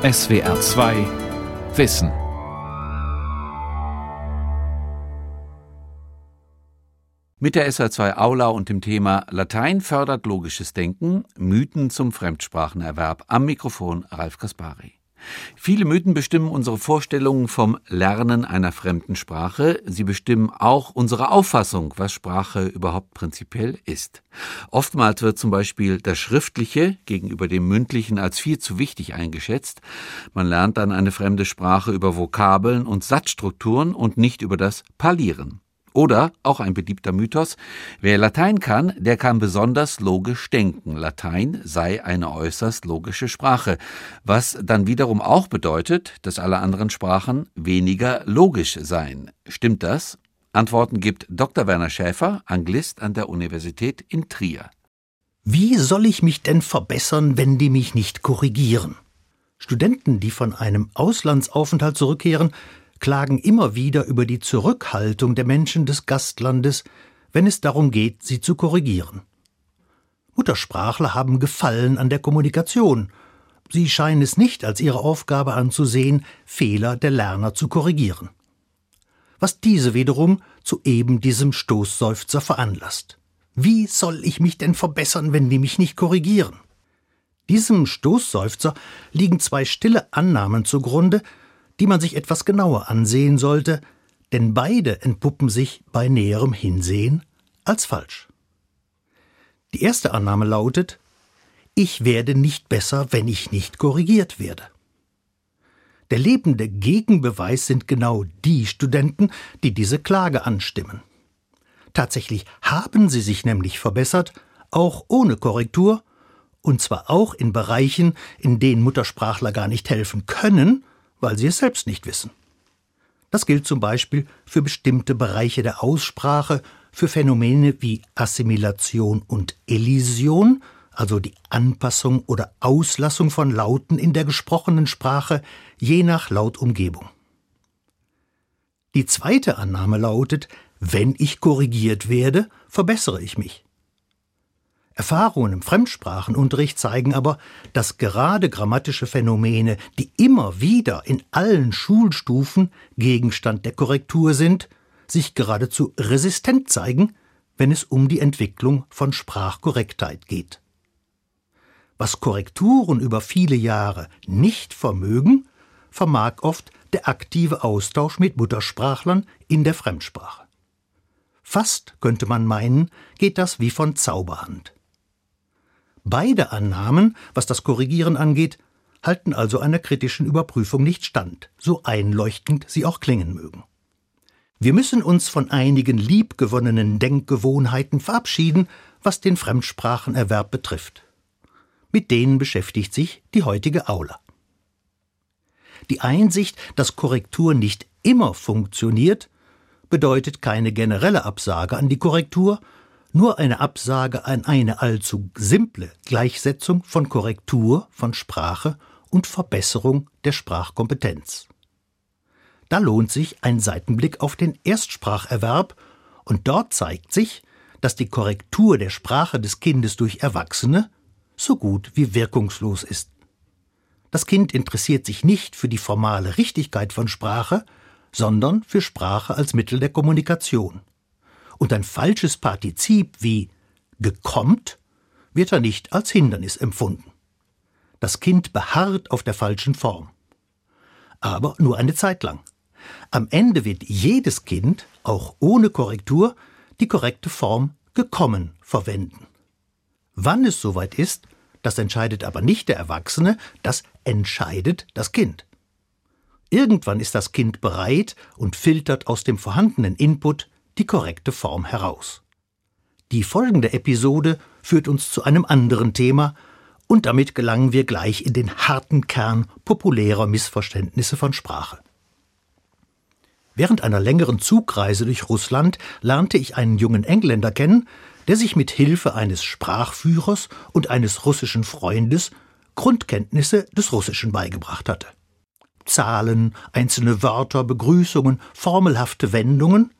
SWR 2 Wissen. Mit der SR2 Aula und dem Thema Latein fördert logisches Denken, Mythen zum Fremdsprachenerwerb. Am Mikrofon Ralf Kaspari. Viele Mythen bestimmen unsere Vorstellungen vom Lernen einer fremden Sprache. Sie bestimmen auch unsere Auffassung, was Sprache überhaupt prinzipiell ist. Oftmals wird zum Beispiel das Schriftliche gegenüber dem Mündlichen als viel zu wichtig eingeschätzt. Man lernt dann eine fremde Sprache über Vokabeln und Satzstrukturen und nicht über das Parlieren. Oder, auch ein beliebter Mythos, wer Latein kann, der kann besonders logisch denken. Latein sei eine äußerst logische Sprache, was dann wiederum auch bedeutet, dass alle anderen Sprachen weniger logisch seien. Stimmt das? Antworten gibt Dr. Werner Schäfer, Anglist an der Universität in Trier. Wie soll ich mich denn verbessern, wenn die mich nicht korrigieren? Studenten, die von einem Auslandsaufenthalt zurückkehren, klagen immer wieder über die Zurückhaltung der Menschen des Gastlandes, wenn es darum geht, sie zu korrigieren. Muttersprachler haben Gefallen an der Kommunikation. Sie scheinen es nicht als ihre Aufgabe anzusehen, Fehler der Lerner zu korrigieren. Was diese wiederum zu eben diesem Stoßseufzer veranlasst. Wie soll ich mich denn verbessern, wenn die mich nicht korrigieren? Diesem Stoßseufzer liegen zwei stille Annahmen zugrunde, die man sich etwas genauer ansehen sollte, denn beide entpuppen sich bei näherem Hinsehen als falsch. Die erste Annahme lautet, ich werde nicht besser, wenn ich nicht korrigiert werde. Der lebende Gegenbeweis sind genau die Studenten, die diese Klage anstimmen. Tatsächlich haben sie sich nämlich verbessert, auch ohne Korrektur, und zwar auch in Bereichen, in denen Muttersprachler gar nicht helfen können, weil sie es selbst nicht wissen. Das gilt zum Beispiel für bestimmte Bereiche der Aussprache, für Phänomene wie Assimilation und Elision, also die Anpassung oder Auslassung von Lauten in der gesprochenen Sprache je nach Lautumgebung. Die zweite Annahme lautet, wenn ich korrigiert werde, verbessere ich mich. Erfahrungen im Fremdsprachenunterricht zeigen aber, dass gerade grammatische Phänomene, die immer wieder in allen Schulstufen Gegenstand der Korrektur sind, sich geradezu resistent zeigen, wenn es um die Entwicklung von Sprachkorrektheit geht. Was Korrekturen über viele Jahre nicht vermögen, vermag oft der aktive Austausch mit Muttersprachlern in der Fremdsprache. Fast könnte man meinen, geht das wie von Zauberhand. Beide Annahmen, was das Korrigieren angeht, halten also einer kritischen Überprüfung nicht stand, so einleuchtend sie auch klingen mögen. Wir müssen uns von einigen liebgewonnenen Denkgewohnheiten verabschieden, was den Fremdsprachenerwerb betrifft. Mit denen beschäftigt sich die heutige Aula. Die Einsicht, dass Korrektur nicht immer funktioniert, bedeutet keine generelle Absage an die Korrektur, nur eine Absage an eine allzu simple Gleichsetzung von Korrektur von Sprache und Verbesserung der Sprachkompetenz. Da lohnt sich ein Seitenblick auf den Erstspracherwerb, und dort zeigt sich, dass die Korrektur der Sprache des Kindes durch Erwachsene so gut wie wirkungslos ist. Das Kind interessiert sich nicht für die formale Richtigkeit von Sprache, sondern für Sprache als Mittel der Kommunikation und ein falsches Partizip wie gekommt wird er nicht als Hindernis empfunden. Das Kind beharrt auf der falschen Form. Aber nur eine Zeit lang. Am Ende wird jedes Kind, auch ohne Korrektur, die korrekte Form gekommen verwenden. Wann es soweit ist, das entscheidet aber nicht der Erwachsene, das entscheidet das Kind. Irgendwann ist das Kind bereit und filtert aus dem vorhandenen Input die korrekte Form heraus. Die folgende Episode führt uns zu einem anderen Thema, und damit gelangen wir gleich in den harten Kern populärer Missverständnisse von Sprache. Während einer längeren Zugreise durch Russland lernte ich einen jungen Engländer kennen, der sich mit Hilfe eines Sprachführers und eines russischen Freundes Grundkenntnisse des Russischen beigebracht hatte. Zahlen, einzelne Wörter, Begrüßungen, formelhafte Wendungen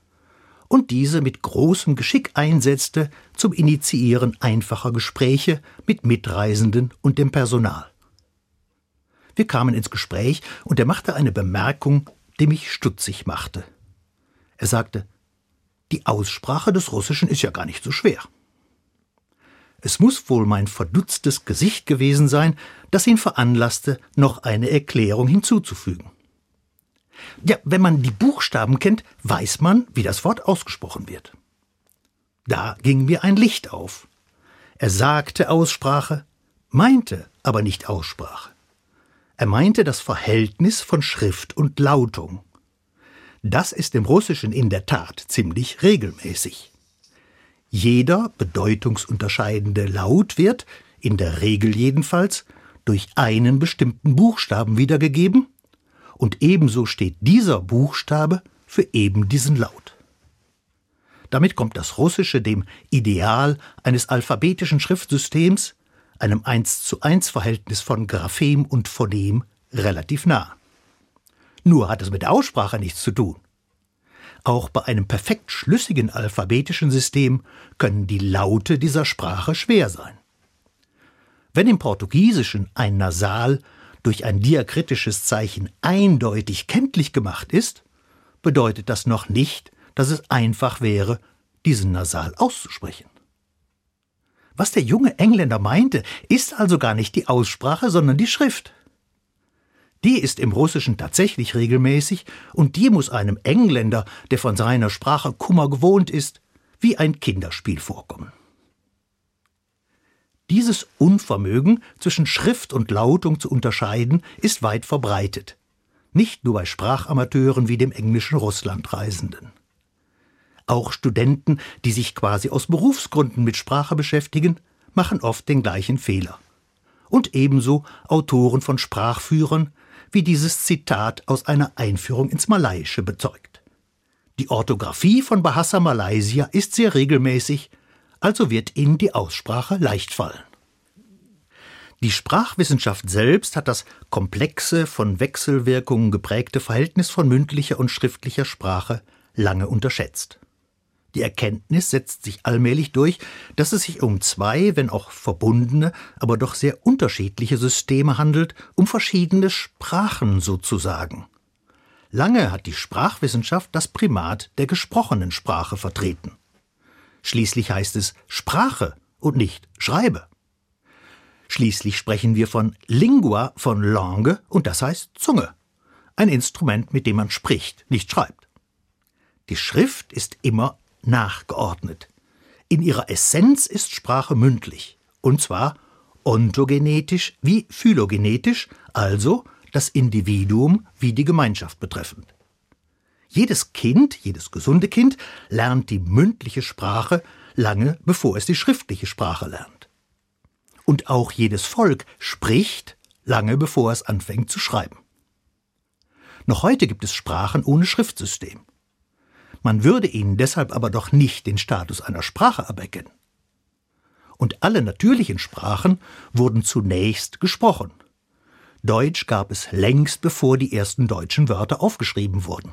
und diese mit großem Geschick einsetzte zum Initiieren einfacher Gespräche mit Mitreisenden und dem Personal. Wir kamen ins Gespräch und er machte eine Bemerkung, die mich stutzig machte. Er sagte, die Aussprache des Russischen ist ja gar nicht so schwer. Es muss wohl mein verdutztes Gesicht gewesen sein, das ihn veranlasste, noch eine Erklärung hinzuzufügen. Ja, wenn man die Buchstaben kennt, weiß man, wie das Wort ausgesprochen wird. Da ging mir ein Licht auf. Er sagte Aussprache, meinte aber nicht Aussprache. Er meinte das Verhältnis von Schrift und Lautung. Das ist im Russischen in der Tat ziemlich regelmäßig. Jeder bedeutungsunterscheidende Laut wird, in der Regel jedenfalls, durch einen bestimmten Buchstaben wiedergegeben, und ebenso steht dieser Buchstabe für eben diesen Laut. Damit kommt das Russische dem Ideal eines alphabetischen Schriftsystems, einem 1 zu 1 Verhältnis von Graphem und Phonem, relativ nah. Nur hat es mit der Aussprache nichts zu tun. Auch bei einem perfekt schlüssigen alphabetischen System können die Laute dieser Sprache schwer sein. Wenn im Portugiesischen ein Nasal durch ein diakritisches Zeichen eindeutig kenntlich gemacht ist, bedeutet das noch nicht, dass es einfach wäre, diesen Nasal auszusprechen. Was der junge Engländer meinte, ist also gar nicht die Aussprache, sondern die Schrift. Die ist im Russischen tatsächlich regelmäßig, und die muss einem Engländer, der von seiner Sprache Kummer gewohnt ist, wie ein Kinderspiel vorkommen. Dieses Unvermögen zwischen Schrift und Lautung zu unterscheiden ist weit verbreitet, nicht nur bei Sprachamateuren wie dem englischen Russlandreisenden. Auch Studenten, die sich quasi aus Berufsgründen mit Sprache beschäftigen, machen oft den gleichen Fehler. Und ebenso Autoren von Sprachführern, wie dieses Zitat aus einer Einführung ins Malaiische bezeugt. Die Orthographie von Bahasa Malaysia ist sehr regelmäßig, also wird Ihnen die Aussprache leicht fallen. Die Sprachwissenschaft selbst hat das komplexe, von Wechselwirkungen geprägte Verhältnis von mündlicher und schriftlicher Sprache lange unterschätzt. Die Erkenntnis setzt sich allmählich durch, dass es sich um zwei, wenn auch verbundene, aber doch sehr unterschiedliche Systeme handelt, um verschiedene Sprachen sozusagen. Lange hat die Sprachwissenschaft das Primat der gesprochenen Sprache vertreten. Schließlich heißt es Sprache und nicht Schreibe. Schließlich sprechen wir von Lingua, von Langue, und das heißt Zunge. Ein Instrument, mit dem man spricht, nicht schreibt. Die Schrift ist immer nachgeordnet. In ihrer Essenz ist Sprache mündlich, und zwar ontogenetisch wie phylogenetisch, also das Individuum wie die Gemeinschaft betreffend. Jedes Kind, jedes gesunde Kind lernt die mündliche Sprache lange bevor es die schriftliche Sprache lernt. Und auch jedes Volk spricht lange bevor es anfängt zu schreiben. Noch heute gibt es Sprachen ohne Schriftsystem. Man würde ihnen deshalb aber doch nicht den Status einer Sprache aberkennen. Und alle natürlichen Sprachen wurden zunächst gesprochen. Deutsch gab es längst bevor die ersten deutschen Wörter aufgeschrieben wurden.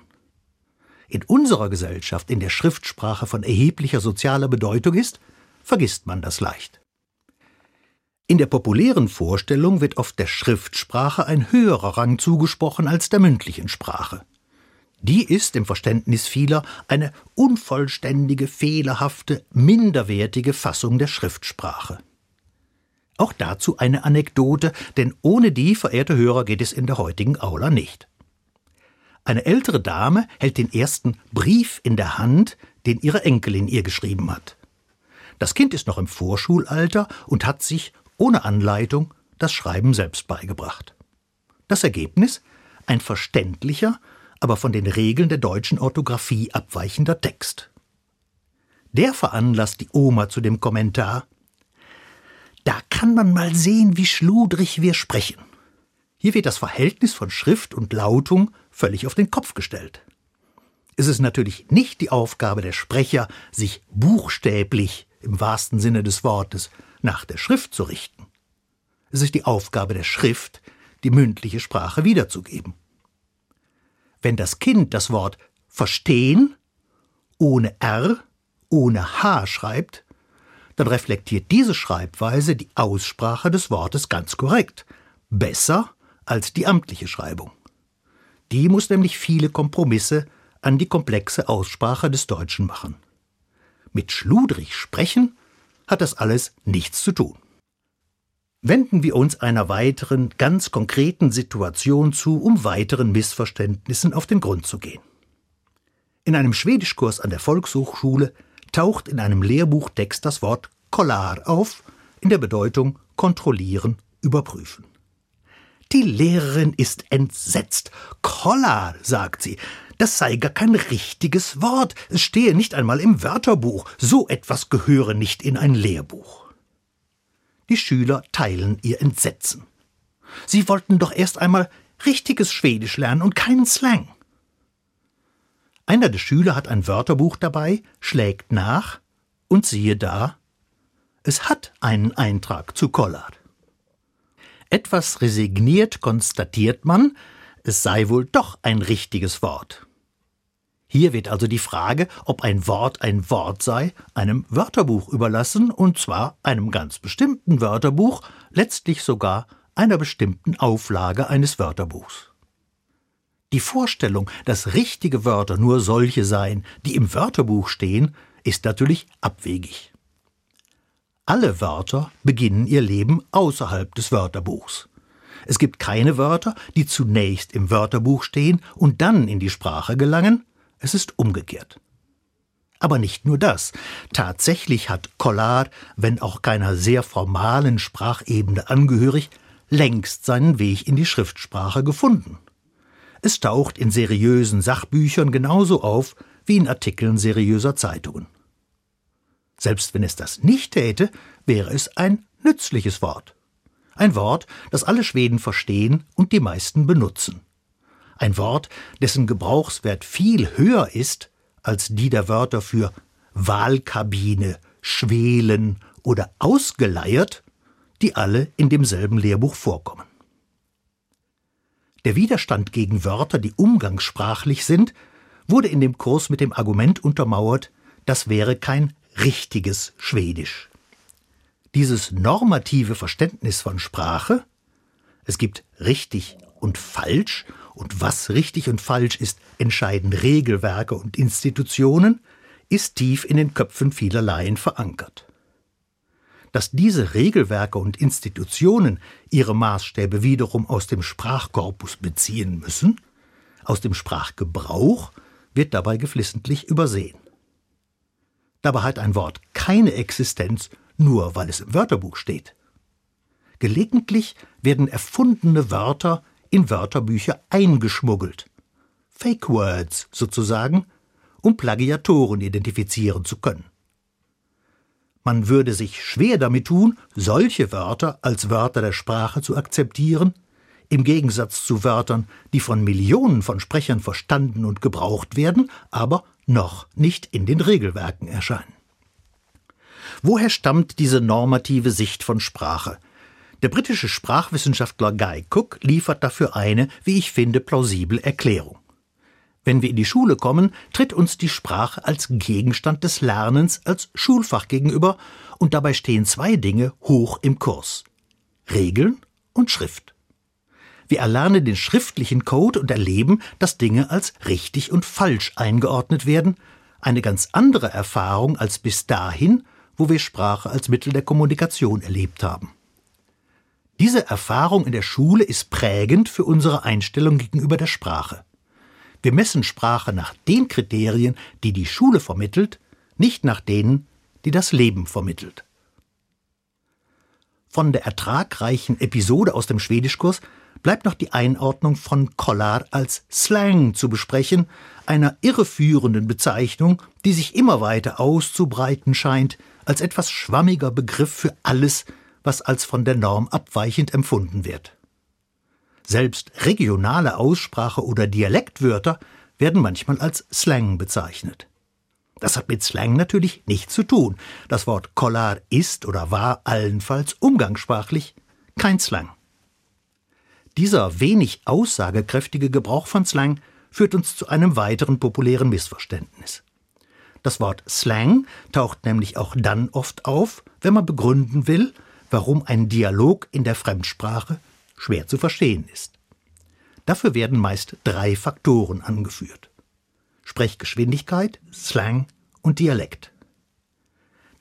In unserer Gesellschaft, in der Schriftsprache von erheblicher sozialer Bedeutung ist, vergisst man das leicht. In der populären Vorstellung wird oft der Schriftsprache ein höherer Rang zugesprochen als der mündlichen Sprache. Die ist im Verständnis vieler eine unvollständige, fehlerhafte, minderwertige Fassung der Schriftsprache. Auch dazu eine Anekdote, denn ohne die, verehrte Hörer, geht es in der heutigen Aula nicht. Eine ältere Dame hält den ersten Brief in der Hand, den ihre Enkelin ihr geschrieben hat. Das Kind ist noch im Vorschulalter und hat sich, ohne Anleitung, das Schreiben selbst beigebracht. Das Ergebnis? Ein verständlicher, aber von den Regeln der deutschen Orthographie abweichender Text. Der veranlasst die Oma zu dem Kommentar Da kann man mal sehen, wie schludrig wir sprechen. Hier wird das Verhältnis von Schrift und Lautung völlig auf den Kopf gestellt. Es ist natürlich nicht die Aufgabe der Sprecher, sich buchstäblich im wahrsten Sinne des Wortes nach der Schrift zu richten. Es ist die Aufgabe der Schrift, die mündliche Sprache wiederzugeben. Wenn das Kind das Wort verstehen ohne R, ohne H schreibt, dann reflektiert diese Schreibweise die Aussprache des Wortes ganz korrekt, besser als die amtliche Schreibung. Die muss nämlich viele Kompromisse an die komplexe Aussprache des Deutschen machen. Mit schludrig sprechen hat das alles nichts zu tun. Wenden wir uns einer weiteren, ganz konkreten Situation zu, um weiteren Missverständnissen auf den Grund zu gehen. In einem Schwedischkurs an der Volkshochschule taucht in einem Lehrbuchtext das Wort Kollar auf, in der Bedeutung kontrollieren, überprüfen. Die Lehrerin ist entsetzt. Kollar, sagt sie, das sei gar kein richtiges Wort. Es stehe nicht einmal im Wörterbuch. So etwas gehöre nicht in ein Lehrbuch. Die Schüler teilen ihr Entsetzen. Sie wollten doch erst einmal richtiges Schwedisch lernen und keinen Slang. Einer der Schüler hat ein Wörterbuch dabei, schlägt nach und siehe da, es hat einen Eintrag zu Collard. Etwas resigniert konstatiert man, es sei wohl doch ein richtiges Wort. Hier wird also die Frage, ob ein Wort ein Wort sei, einem Wörterbuch überlassen, und zwar einem ganz bestimmten Wörterbuch, letztlich sogar einer bestimmten Auflage eines Wörterbuchs. Die Vorstellung, dass richtige Wörter nur solche seien, die im Wörterbuch stehen, ist natürlich abwegig. Alle Wörter beginnen ihr Leben außerhalb des Wörterbuchs. Es gibt keine Wörter, die zunächst im Wörterbuch stehen und dann in die Sprache gelangen, es ist umgekehrt. Aber nicht nur das. Tatsächlich hat Collard, wenn auch keiner sehr formalen Sprachebene angehörig, längst seinen Weg in die Schriftsprache gefunden. Es taucht in seriösen Sachbüchern genauso auf wie in Artikeln seriöser Zeitungen. Selbst wenn es das nicht täte, wäre es ein nützliches Wort. Ein Wort, das alle Schweden verstehen und die meisten benutzen ein Wort, dessen Gebrauchswert viel höher ist als die der Wörter für Wahlkabine, Schwelen oder ausgeleiert, die alle in demselben Lehrbuch vorkommen. Der Widerstand gegen Wörter, die umgangssprachlich sind, wurde in dem Kurs mit dem Argument untermauert, das wäre kein richtiges Schwedisch. Dieses normative Verständnis von Sprache, es gibt richtig und falsch und was richtig und falsch ist, entscheiden Regelwerke und Institutionen, ist tief in den Köpfen vieler Laien verankert. Dass diese Regelwerke und Institutionen ihre Maßstäbe wiederum aus dem Sprachkorpus beziehen müssen, aus dem Sprachgebrauch, wird dabei geflissentlich übersehen. Dabei hat ein Wort keine Existenz, nur weil es im Wörterbuch steht. Gelegentlich werden erfundene Wörter in Wörterbücher eingeschmuggelt. Fake Words sozusagen, um Plagiatoren identifizieren zu können. Man würde sich schwer damit tun, solche Wörter als Wörter der Sprache zu akzeptieren, im Gegensatz zu Wörtern, die von Millionen von Sprechern verstanden und gebraucht werden, aber noch nicht in den Regelwerken erscheinen. Woher stammt diese normative Sicht von Sprache, der britische Sprachwissenschaftler Guy Cook liefert dafür eine, wie ich finde, plausible Erklärung. Wenn wir in die Schule kommen, tritt uns die Sprache als Gegenstand des Lernens, als Schulfach gegenüber, und dabei stehen zwei Dinge hoch im Kurs Regeln und Schrift. Wir erlernen den schriftlichen Code und erleben, dass Dinge als richtig und falsch eingeordnet werden, eine ganz andere Erfahrung als bis dahin, wo wir Sprache als Mittel der Kommunikation erlebt haben. Diese Erfahrung in der Schule ist prägend für unsere Einstellung gegenüber der Sprache. Wir messen Sprache nach den Kriterien, die die Schule vermittelt, nicht nach denen, die das Leben vermittelt. Von der ertragreichen Episode aus dem Schwedischkurs bleibt noch die Einordnung von Kollar als Slang zu besprechen, einer irreführenden Bezeichnung, die sich immer weiter auszubreiten scheint, als etwas schwammiger Begriff für alles, was als von der Norm abweichend empfunden wird. Selbst regionale Aussprache oder Dialektwörter werden manchmal als Slang bezeichnet. Das hat mit Slang natürlich nichts zu tun. Das Wort Kollar ist oder war allenfalls umgangssprachlich kein Slang. Dieser wenig aussagekräftige Gebrauch von Slang führt uns zu einem weiteren populären Missverständnis. Das Wort Slang taucht nämlich auch dann oft auf, wenn man begründen will, warum ein Dialog in der Fremdsprache schwer zu verstehen ist. Dafür werden meist drei Faktoren angeführt. Sprechgeschwindigkeit, Slang und Dialekt.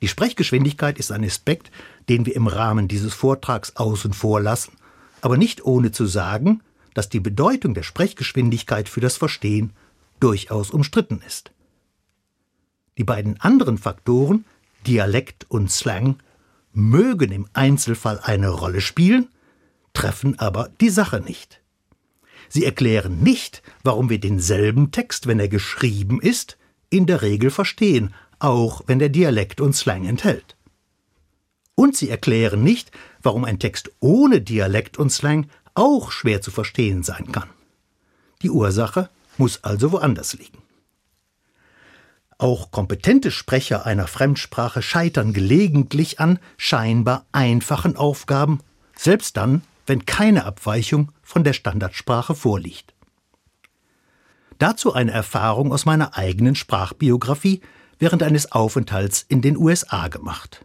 Die Sprechgeschwindigkeit ist ein Aspekt, den wir im Rahmen dieses Vortrags außen vor lassen, aber nicht ohne zu sagen, dass die Bedeutung der Sprechgeschwindigkeit für das Verstehen durchaus umstritten ist. Die beiden anderen Faktoren, Dialekt und Slang, mögen im Einzelfall eine Rolle spielen, treffen aber die Sache nicht. Sie erklären nicht, warum wir denselben Text, wenn er geschrieben ist, in der Regel verstehen, auch wenn der Dialekt und Slang enthält. Und sie erklären nicht, warum ein Text ohne Dialekt und Slang auch schwer zu verstehen sein kann. Die Ursache muss also woanders liegen. Auch kompetente Sprecher einer Fremdsprache scheitern gelegentlich an scheinbar einfachen Aufgaben, selbst dann, wenn keine Abweichung von der Standardsprache vorliegt. Dazu eine Erfahrung aus meiner eigenen Sprachbiografie während eines Aufenthalts in den USA gemacht.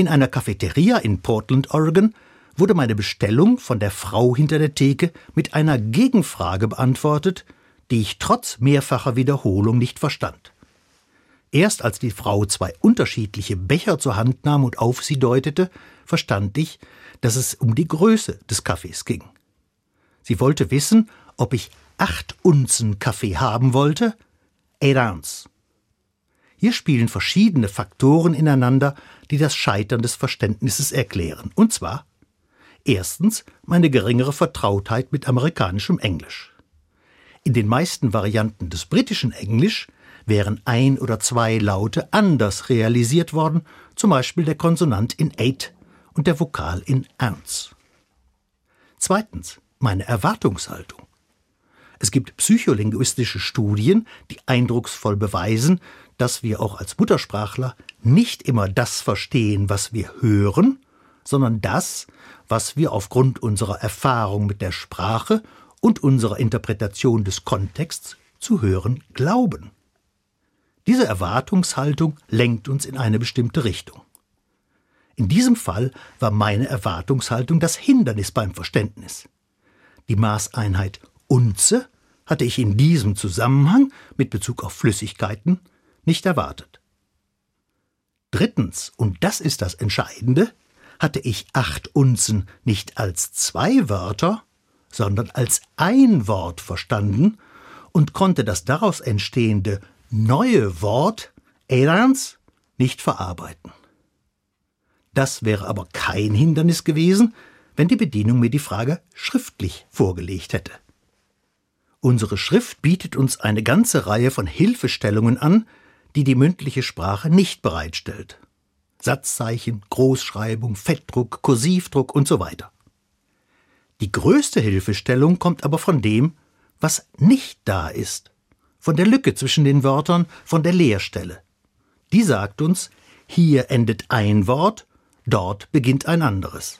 In einer Cafeteria in Portland, Oregon, wurde meine Bestellung von der Frau hinter der Theke mit einer Gegenfrage beantwortet, die ich trotz mehrfacher Wiederholung nicht verstand. Erst als die Frau zwei unterschiedliche Becher zur Hand nahm und auf sie deutete, verstand ich, dass es um die Größe des Kaffees ging. Sie wollte wissen, ob ich acht Unzen Kaffee haben wollte, eight ounce. Hier spielen verschiedene Faktoren ineinander, die das Scheitern des Verständnisses erklären. Und zwar erstens meine geringere Vertrautheit mit amerikanischem Englisch. In den meisten Varianten des britischen Englisch wären ein oder zwei Laute anders realisiert worden, zum Beispiel der Konsonant in eight und der Vokal in ounce. Zweitens meine Erwartungshaltung. Es gibt psycholinguistische Studien, die eindrucksvoll beweisen, dass wir auch als Muttersprachler nicht immer das verstehen, was wir hören, sondern das, was wir aufgrund unserer Erfahrung mit der Sprache und unserer Interpretation des Kontexts zu hören glauben. Diese Erwartungshaltung lenkt uns in eine bestimmte Richtung. In diesem Fall war meine Erwartungshaltung das Hindernis beim Verständnis. Die Maßeinheit Unze hatte ich in diesem Zusammenhang mit Bezug auf Flüssigkeiten nicht erwartet. Drittens, und das ist das Entscheidende, hatte ich acht Unzen nicht als zwei Wörter, sondern als ein Wort verstanden und konnte das daraus entstehende neue Wort Elans nicht verarbeiten. Das wäre aber kein Hindernis gewesen, wenn die Bedienung mir die Frage schriftlich vorgelegt hätte. Unsere Schrift bietet uns eine ganze Reihe von Hilfestellungen an, die die mündliche Sprache nicht bereitstellt. Satzzeichen, Großschreibung, Fettdruck, Kursivdruck und so weiter. Die größte Hilfestellung kommt aber von dem, was nicht da ist, von der Lücke zwischen den Wörtern, von der Leerstelle. Die sagt uns, hier endet ein Wort, dort beginnt ein anderes.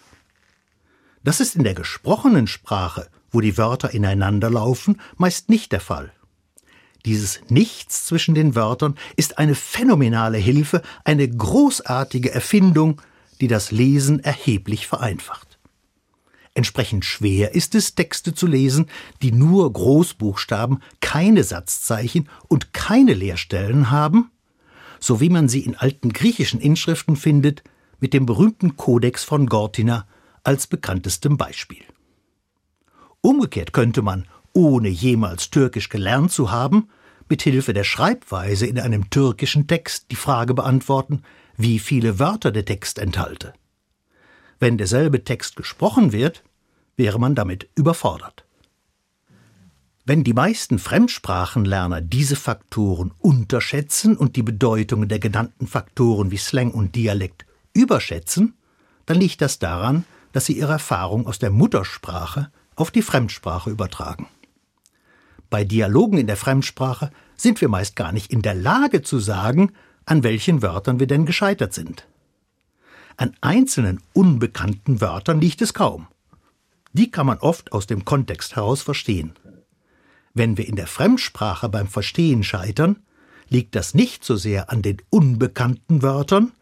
Das ist in der gesprochenen Sprache, wo die Wörter ineinander laufen, meist nicht der Fall. Dieses Nichts zwischen den Wörtern ist eine phänomenale Hilfe, eine großartige Erfindung, die das Lesen erheblich vereinfacht. Entsprechend schwer ist es, Texte zu lesen, die nur Großbuchstaben, keine Satzzeichen und keine Leerstellen haben, so wie man sie in alten griechischen Inschriften findet, mit dem berühmten Kodex von Gortina als bekanntestem Beispiel. Umgekehrt könnte man, ohne jemals Türkisch gelernt zu haben, mit Hilfe der Schreibweise in einem türkischen Text die Frage beantworten, wie viele Wörter der Text enthalte. Wenn derselbe Text gesprochen wird, wäre man damit überfordert. Wenn die meisten Fremdsprachenlerner diese Faktoren unterschätzen und die Bedeutungen der genannten Faktoren wie Slang und Dialekt überschätzen, dann liegt das daran, dass sie ihre Erfahrung aus der Muttersprache auf die Fremdsprache übertragen. Bei Dialogen in der Fremdsprache sind wir meist gar nicht in der Lage zu sagen, an welchen Wörtern wir denn gescheitert sind. An einzelnen unbekannten Wörtern liegt es kaum. Die kann man oft aus dem Kontext heraus verstehen. Wenn wir in der Fremdsprache beim Verstehen scheitern, liegt das nicht so sehr an den unbekannten Wörtern,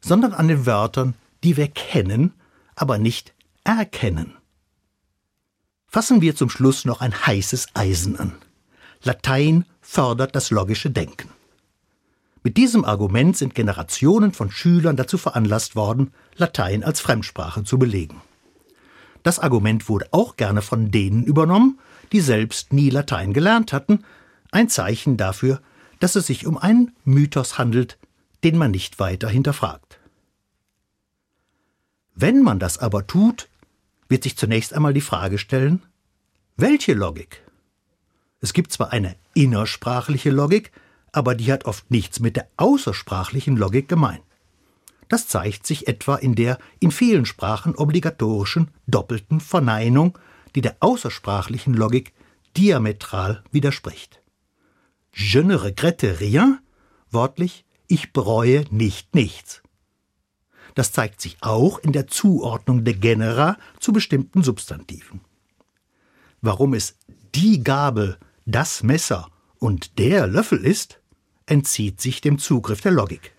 sondern an den Wörtern, die wir kennen, aber nicht erkennen. Fassen wir zum Schluss noch ein heißes Eisen an. Latein fördert das logische Denken. Mit diesem Argument sind Generationen von Schülern dazu veranlasst worden, Latein als Fremdsprache zu belegen. Das Argument wurde auch gerne von denen übernommen, die selbst nie Latein gelernt hatten, ein Zeichen dafür, dass es sich um einen Mythos handelt, den man nicht weiter hinterfragt. Wenn man das aber tut, wird sich zunächst einmal die Frage stellen, welche Logik? Es gibt zwar eine innersprachliche Logik, aber die hat oft nichts mit der außersprachlichen Logik gemein. Das zeigt sich etwa in der in vielen Sprachen obligatorischen doppelten Verneinung, die der außersprachlichen Logik diametral widerspricht. Je ne regrette rien, wörtlich, ich bereue nicht nichts. Das zeigt sich auch in der Zuordnung der Genera zu bestimmten Substantiven. Warum es die Gabel, das Messer und der Löffel ist, entzieht sich dem Zugriff der Logik.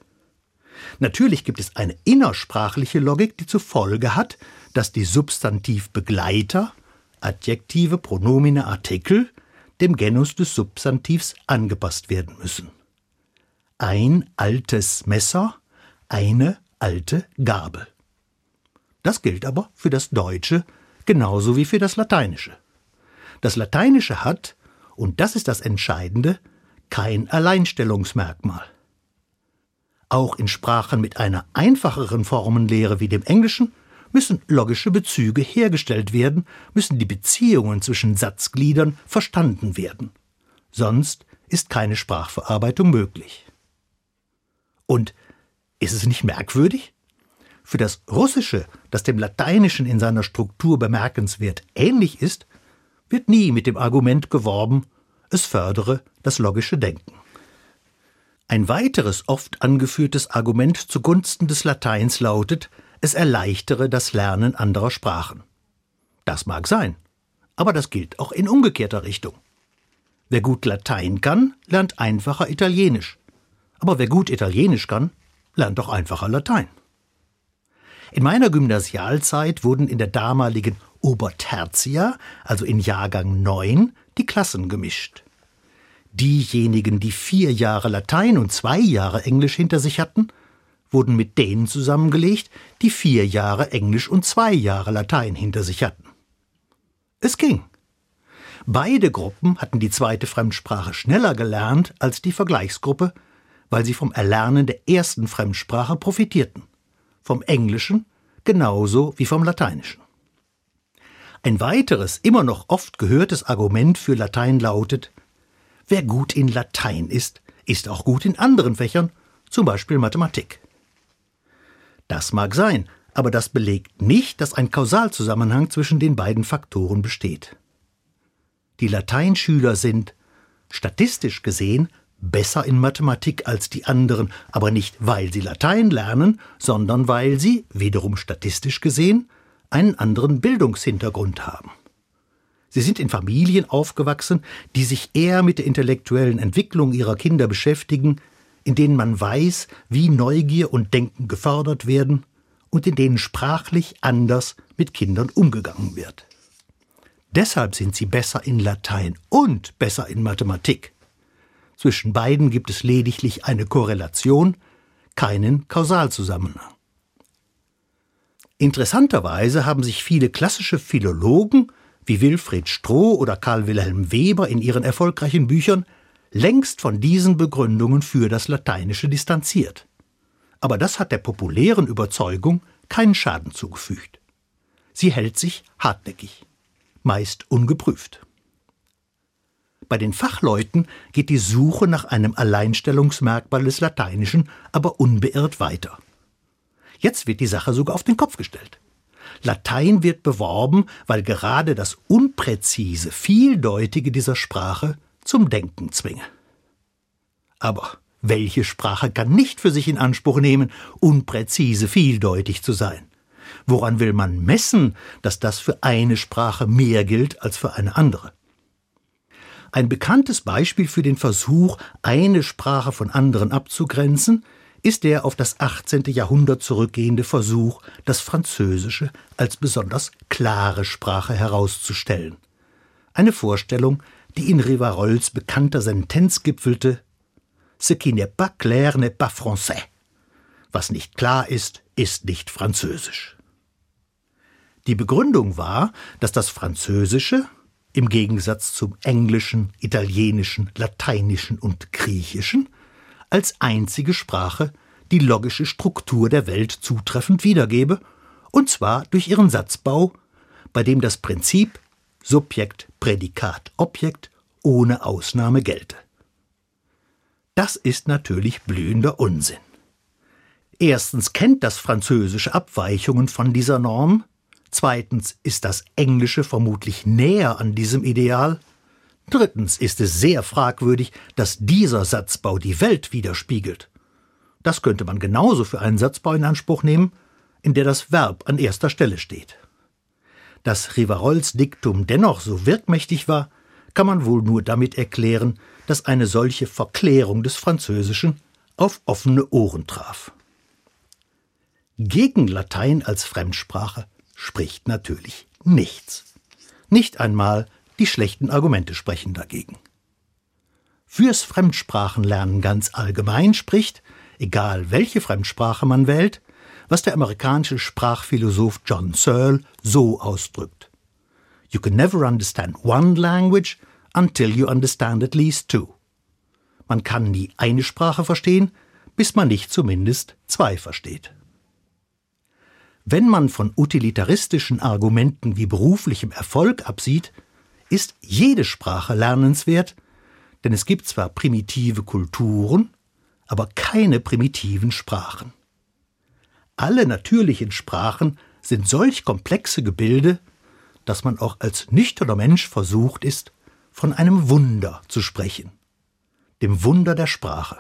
Natürlich gibt es eine innersprachliche Logik, die zur Folge hat, dass die Substantivbegleiter, Adjektive, Pronomine, Artikel dem Genus des Substantivs angepasst werden müssen. Ein altes Messer, eine alte Gabel. Das gilt aber für das Deutsche genauso wie für das Lateinische. Das Lateinische hat, und das ist das Entscheidende, kein Alleinstellungsmerkmal. Auch in Sprachen mit einer einfacheren Formenlehre wie dem Englischen müssen logische Bezüge hergestellt werden, müssen die Beziehungen zwischen Satzgliedern verstanden werden. Sonst ist keine Sprachverarbeitung möglich. Und ist es nicht merkwürdig? Für das Russische, das dem Lateinischen in seiner Struktur bemerkenswert ähnlich ist, wird nie mit dem Argument geworben, es fördere das logische Denken. Ein weiteres oft angeführtes Argument zugunsten des Lateins lautet, es erleichtere das Lernen anderer Sprachen. Das mag sein, aber das gilt auch in umgekehrter Richtung. Wer gut Latein kann, lernt einfacher Italienisch. Aber wer gut Italienisch kann, lernt doch einfacher Latein. In meiner Gymnasialzeit wurden in der damaligen Obertertia, also in Jahrgang 9, die Klassen gemischt. Diejenigen, die vier Jahre Latein und zwei Jahre Englisch hinter sich hatten, wurden mit denen zusammengelegt, die vier Jahre Englisch und zwei Jahre Latein hinter sich hatten. Es ging. Beide Gruppen hatten die zweite Fremdsprache schneller gelernt als die Vergleichsgruppe, weil sie vom Erlernen der ersten Fremdsprache profitierten, vom Englischen genauso wie vom Lateinischen. Ein weiteres, immer noch oft gehörtes Argument für Latein lautet, wer gut in Latein ist, ist auch gut in anderen Fächern, zum Beispiel Mathematik. Das mag sein, aber das belegt nicht, dass ein Kausalzusammenhang zwischen den beiden Faktoren besteht. Die Lateinschüler sind, statistisch gesehen, besser in Mathematik als die anderen, aber nicht weil sie Latein lernen, sondern weil sie, wiederum statistisch gesehen, einen anderen Bildungshintergrund haben. Sie sind in Familien aufgewachsen, die sich eher mit der intellektuellen Entwicklung ihrer Kinder beschäftigen, in denen man weiß, wie Neugier und Denken gefördert werden und in denen sprachlich anders mit Kindern umgegangen wird. Deshalb sind sie besser in Latein und besser in Mathematik. Zwischen beiden gibt es lediglich eine Korrelation, keinen Kausalzusammenhang. Interessanterweise haben sich viele klassische Philologen wie Wilfried Stroh oder Karl Wilhelm Weber in ihren erfolgreichen Büchern längst von diesen Begründungen für das Lateinische distanziert. Aber das hat der populären Überzeugung keinen Schaden zugefügt. Sie hält sich hartnäckig, meist ungeprüft. Bei den Fachleuten geht die Suche nach einem Alleinstellungsmerkmal des Lateinischen aber unbeirrt weiter. Jetzt wird die Sache sogar auf den Kopf gestellt. Latein wird beworben, weil gerade das Unpräzise, Vieldeutige dieser Sprache zum Denken zwinge. Aber welche Sprache kann nicht für sich in Anspruch nehmen, unpräzise, vieldeutig zu sein? Woran will man messen, dass das für eine Sprache mehr gilt als für eine andere? Ein bekanntes Beispiel für den Versuch, eine Sprache von anderen abzugrenzen, ist der auf das 18. Jahrhundert zurückgehende Versuch, das Französische als besonders klare Sprache herauszustellen. Eine Vorstellung, die in Rivarolls bekannter Sentenz gipfelte Ce qui n'est pas clair n'est pas français. Was nicht klar ist, ist nicht französisch. Die Begründung war, dass das Französische, im Gegensatz zum Englischen, Italienischen, Lateinischen und Griechischen, als einzige Sprache die logische Struktur der Welt zutreffend wiedergebe, und zwar durch ihren Satzbau, bei dem das Prinzip Subjekt, Prädikat, Objekt ohne Ausnahme gelte. Das ist natürlich blühender Unsinn. Erstens kennt das Französische Abweichungen von dieser Norm, zweitens ist das Englische vermutlich näher an diesem Ideal, drittens ist es sehr fragwürdig, dass dieser Satzbau die Welt widerspiegelt. Das könnte man genauso für einen Satzbau in Anspruch nehmen, in der das Verb an erster Stelle steht. Dass Rivarolls Diktum dennoch so wirkmächtig war, kann man wohl nur damit erklären, dass eine solche Verklärung des Französischen auf offene Ohren traf. Gegen Latein als Fremdsprache spricht natürlich nichts. Nicht einmal die schlechten Argumente sprechen dagegen. Fürs Fremdsprachenlernen ganz allgemein spricht, egal welche Fremdsprache man wählt, was der amerikanische Sprachphilosoph John Searle so ausdrückt. You can never understand one language until you understand at least two. Man kann nie eine Sprache verstehen, bis man nicht zumindest zwei versteht. Wenn man von utilitaristischen Argumenten wie beruflichem Erfolg absieht, ist jede Sprache lernenswert, denn es gibt zwar primitive Kulturen, aber keine primitiven Sprachen. Alle natürlichen Sprachen sind solch komplexe Gebilde, dass man auch als nüchterner Mensch versucht ist, von einem Wunder zu sprechen, dem Wunder der Sprache.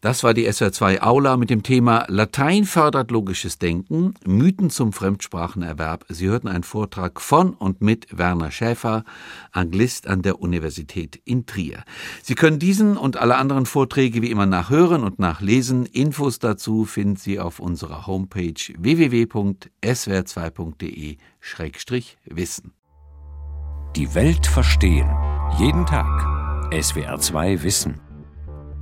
Das war die SR2 Aula mit dem Thema Latein fördert logisches Denken, Mythen zum Fremdsprachenerwerb. Sie hörten einen Vortrag von und mit Werner Schäfer, Anglist an der Universität in Trier. Sie können diesen und alle anderen Vorträge wie immer nachhören und nachlesen. Infos dazu finden Sie auf unserer Homepage www.swr2.de-wissen. Die Welt verstehen. Jeden Tag. SWR2 Wissen.